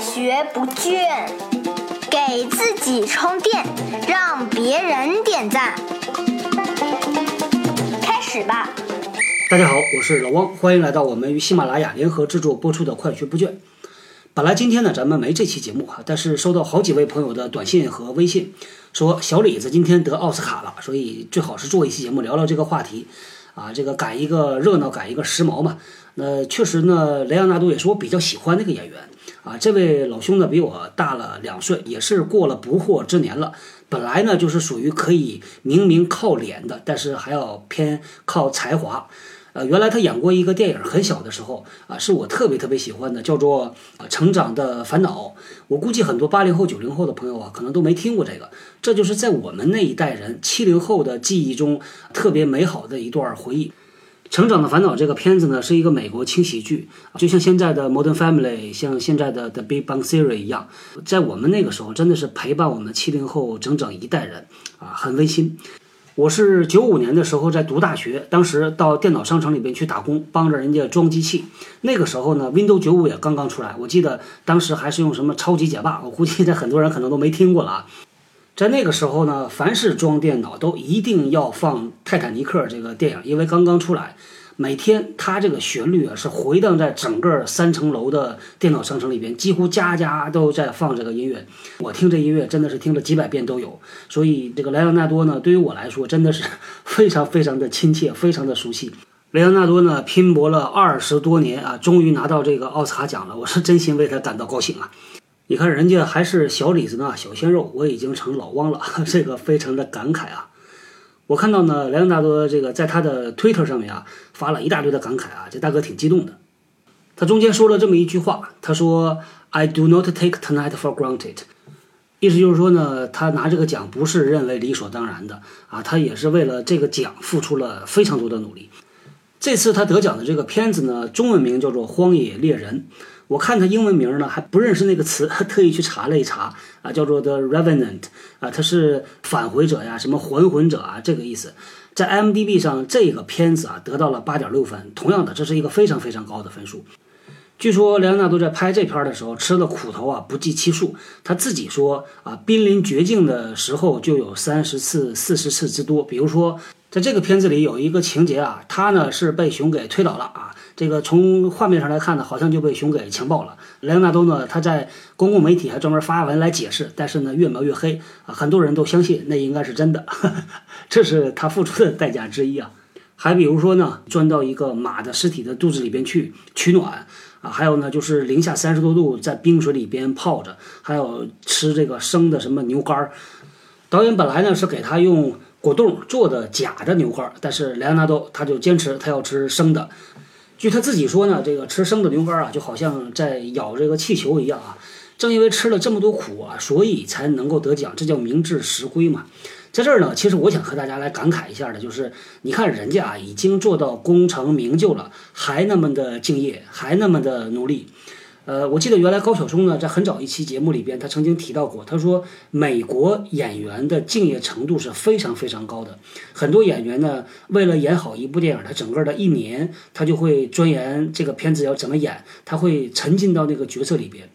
学不倦，给自己充电，让别人点赞。开始吧。大家好，我是老汪，欢迎来到我们与喜马拉雅联合制作播出的《快学不倦》。本来今天呢，咱们没这期节目哈，但是收到好几位朋友的短信和微信，说小李子今天得奥斯卡了，所以最好是做一期节目聊聊这个话题。啊，这个赶一个热闹，赶一个时髦嘛。那确实呢，雷昂纳多也是我比较喜欢那个演员啊。这位老兄呢，比我大了两岁，也是过了不惑之年了。本来呢，就是属于可以明明靠脸的，但是还要偏靠才华。呃，原来他演过一个电影，很小的时候啊，是我特别特别喜欢的，叫做《成长的烦恼》。我估计很多八零后、九零后的朋友啊，可能都没听过这个。这就是在我们那一代人七零后的记忆中特别美好的一段回忆。《成长的烦恼》这个片子呢，是一个美国轻喜剧，就像现在的《Modern Family》、像现在的《The Big Bang Theory》一样，在我们那个时候真的是陪伴我们七零后整整一代人啊，很温馨。我是九五年的时候在读大学，当时到电脑商城里边去打工，帮着人家装机器。那个时候呢，Windows 九五也刚刚出来，我记得当时还是用什么超级解霸，我估计在很多人可能都没听过了啊。在那个时候呢，凡是装电脑都一定要放《泰坦尼克》这个电影，因为刚刚出来。每天，它这个旋律啊是回荡在整个三层楼的电脑商城里边，几乎家家都在放这个音乐。我听这音乐真的是听了几百遍都有。所以这个莱昂纳多呢，对于我来说真的是 非常非常的亲切，非常的熟悉。莱昂纳多呢，拼搏了二十多年啊，终于拿到这个奥斯卡奖了，我是真心为他感到高兴啊！你看人家还是小李子呢，小鲜肉，我已经成老汪了，这个非常的感慨啊。我看到呢，莱昂纳多这个在他的推特上面啊发了一大堆的感慨啊，这大哥挺激动的。他中间说了这么一句话，他说：“I do not take tonight for granted。”意思就是说呢，他拿这个奖不是认为理所当然的啊，他也是为了这个奖付出了非常多的努力。这次他得奖的这个片子呢，中文名叫做《荒野猎人》。我看他英文名呢，还不认识那个词，特意去查了一查啊，叫做 The Revenant 啊，它是返回者呀，什么还魂者啊，这个意思。在 m d b 上，这个片子啊得到了八点六分，同样的，这是一个非常非常高的分数。据说莱昂纳多在拍这片的时候吃的苦头啊不计其数，他自己说啊，濒临绝境的时候就有三十次、四十次之多。比如说，在这个片子里有一个情节啊，他呢是被熊给推倒了啊。这个从画面上来看呢，好像就被熊给强暴了。莱昂纳多呢，他在公共媒体还专门发文来解释，但是呢，越描越黑啊，很多人都相信那应该是真的，这是他付出的代价之一啊。还比如说呢，钻到一个马的尸体的肚子里边去取暖啊，还有呢，就是零下三十多度在冰水里边泡着，还有吃这个生的什么牛肝儿。导演本来呢是给他用果冻做的假的牛肝，但是莱昂纳多他就坚持他要吃生的。据他自己说呢，这个吃生的牛肝啊，就好像在咬这个气球一样啊。正因为吃了这么多苦啊，所以才能够得奖，这叫明智实归嘛。在这儿呢，其实我想和大家来感慨一下的，就是你看人家啊，已经做到功成名就了，还那么的敬业，还那么的努力。呃，我记得原来高晓松呢，在很早一期节目里边，他曾经提到过，他说美国演员的敬业程度是非常非常高的。很多演员呢，为了演好一部电影，他整个的一年，他就会钻研这个片子要怎么演，他会沉浸到那个角色里边。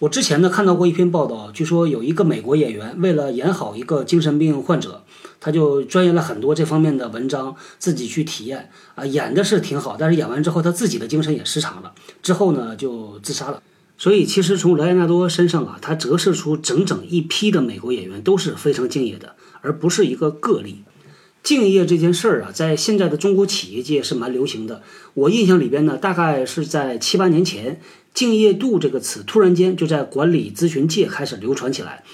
我之前呢看到过一篇报道，据说有一个美国演员为了演好一个精神病患者，他就钻研了很多这方面的文章，自己去体验啊，演的是挺好，但是演完之后他自己的精神也失常了，之后呢就自杀了。所以其实从莱昂纳多身上啊，他折射出整整一批的美国演员都是非常敬业的，而不是一个个例。敬业这件事儿啊，在现在的中国企业界是蛮流行的。我印象里边呢，大概是在七八年前。敬业度这个词突然间就在管理咨询界开始流传起来，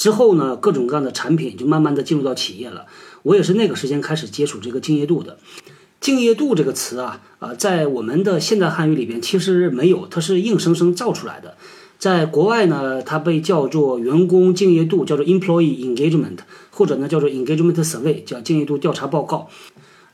之后呢，各种各样的产品就慢慢的进入到企业了。我也是那个时间开始接触这个敬业度的。敬业度这个词啊，啊，在我们的现代汉语里边其实没有，它是硬生生造出来的。在国外呢，它被叫做员工敬业度，叫做 employee engagement，或者呢叫做 engagement survey，叫敬业度调查报告。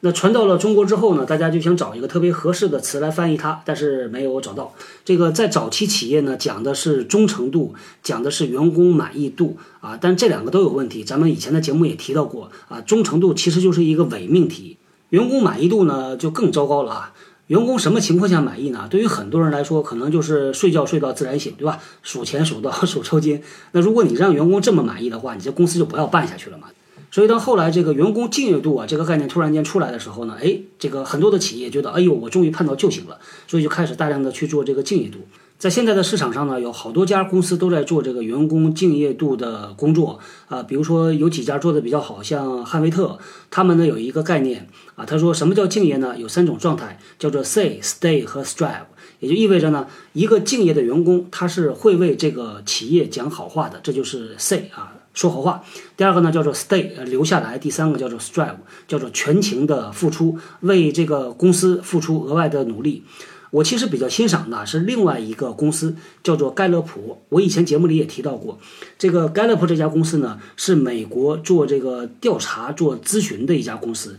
那传到了中国之后呢，大家就想找一个特别合适的词来翻译它，但是没有找到。这个在早期企业呢，讲的是忠诚度，讲的是员工满意度啊，但这两个都有问题。咱们以前的节目也提到过啊，忠诚度其实就是一个伪命题，员工满意度呢就更糟糕了啊。员工什么情况下满意呢？对于很多人来说，可能就是睡觉睡到自然醒，对吧？数钱数到 手抽筋。那如果你让员工这么满意的话，你这公司就不要办下去了嘛。所以当后来这个员工敬业度啊这个概念突然间出来的时候呢，哎，这个很多的企业觉得，哎呦，我终于盼到救星了，所以就开始大量的去做这个敬业度。在现在的市场上呢，有好多家公司都在做这个员工敬业度的工作啊，比如说有几家做的比较好，像汉威特，他们呢有一个概念啊，他说什么叫敬业呢？有三种状态，叫做 say、stay 和 strive，也就意味着呢，一个敬业的员工他是会为这个企业讲好话的，这就是 say 啊，说好话。第二个呢叫做 stay，留下来。第三个叫做 strive，叫做全情的付出，为这个公司付出额外的努力。我其实比较欣赏的是另外一个公司，叫做盖勒普。我以前节目里也提到过，这个盖勒普这家公司呢，是美国做这个调查、做咨询的一家公司。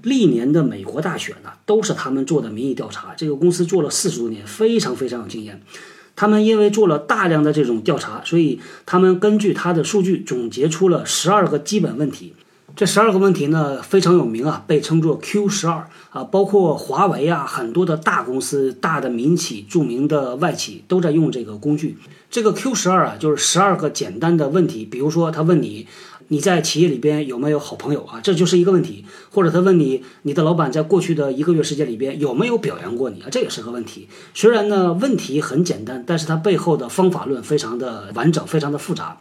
历年的美国大选呢，都是他们做的民意调查。这个公司做了四十多年，非常非常有经验。他们因为做了大量的这种调查，所以他们根据他的数据总结出了十二个基本问题。这十二个问题呢非常有名啊，被称作 Q 十二啊，包括华为啊，很多的大公司、大的民企、著名的外企都在用这个工具。这个 Q 十二啊，就是十二个简单的问题，比如说他问你你在企业里边有没有好朋友啊，这就是一个问题；或者他问你你的老板在过去的一个月时间里边有没有表扬过你啊，这也是个问题。虽然呢问题很简单，但是它背后的方法论非常的完整，非常的复杂。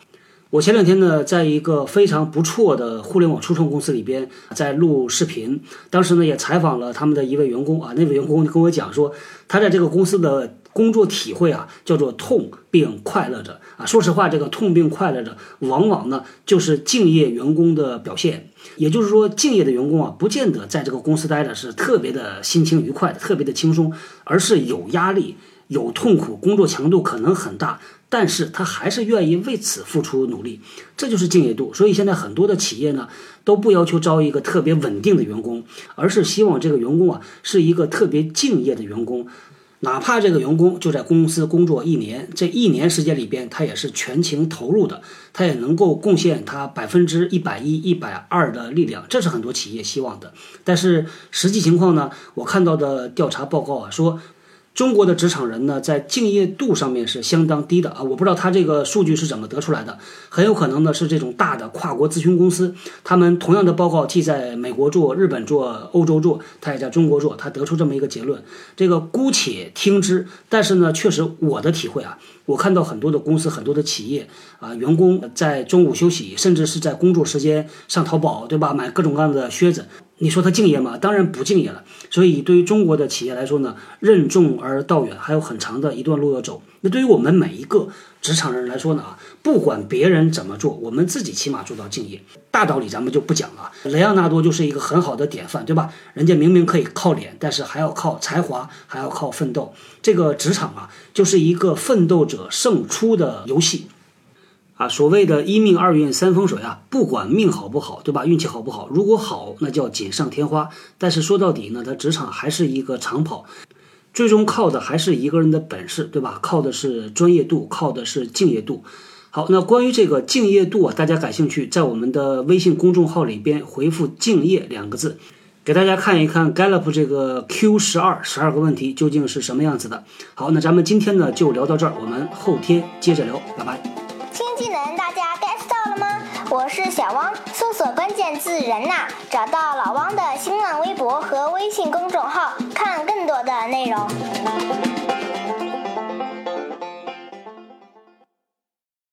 我前两天呢，在一个非常不错的互联网初创公司里边，在录视频。当时呢，也采访了他们的一位员工啊，那位员工就跟我讲说，他在这个公司的工作体会啊，叫做痛并快乐着啊。说实话，这个痛并快乐着，往往呢就是敬业员工的表现。也就是说，敬业的员工啊，不见得在这个公司待着是特别的心情愉快的，特别的轻松，而是有压力。有痛苦，工作强度可能很大，但是他还是愿意为此付出努力，这就是敬业度。所以现在很多的企业呢，都不要求招一个特别稳定的员工，而是希望这个员工啊是一个特别敬业的员工，哪怕这个员工就在公司工作一年，这一年时间里边他也是全情投入的，他也能够贡献他百分之一百一、一百二的力量，这是很多企业希望的。但是实际情况呢，我看到的调查报告啊说。中国的职场人呢，在敬业度上面是相当低的啊！我不知道他这个数据是怎么得出来的，很有可能呢是这种大的跨国咨询公司，他们同样的报告既在美国做、日本做、欧洲做，他也在中国做，他得出这么一个结论。这个姑且听之，但是呢，确实我的体会啊，我看到很多的公司、很多的企业啊，员工在中午休息，甚至是在工作时间上淘宝，对吧？买各种各样的靴子。你说他敬业吗？当然不敬业了。所以对于中国的企业来说呢，任重而道远，还有很长的一段路要走。那对于我们每一个职场人来说呢，啊，不管别人怎么做，我们自己起码做到敬业。大道理咱们就不讲了。雷昂纳多就是一个很好的典范，对吧？人家明明可以靠脸，但是还要靠才华，还要靠奋斗。这个职场啊，就是一个奋斗者胜出的游戏。啊，所谓的一命二运三风水啊，不管命好不好，对吧？运气好不好？如果好，那叫锦上添花。但是说到底呢，他职场还是一个长跑，最终靠的还是一个人的本事，对吧？靠的是专业度，靠的是敬业度。好，那关于这个敬业度啊，大家感兴趣，在我们的微信公众号里边回复“敬业”两个字，给大家看一看 Gallup 这个 Q 十二十二个问题究竟是什么样子的。好，那咱们今天呢就聊到这儿，我们后天接着聊，拜拜。技能大家 get 到了吗我是小汪，搜索关键字“人呐”，找到老汪的新浪微博和微信公众号，看更多的内容。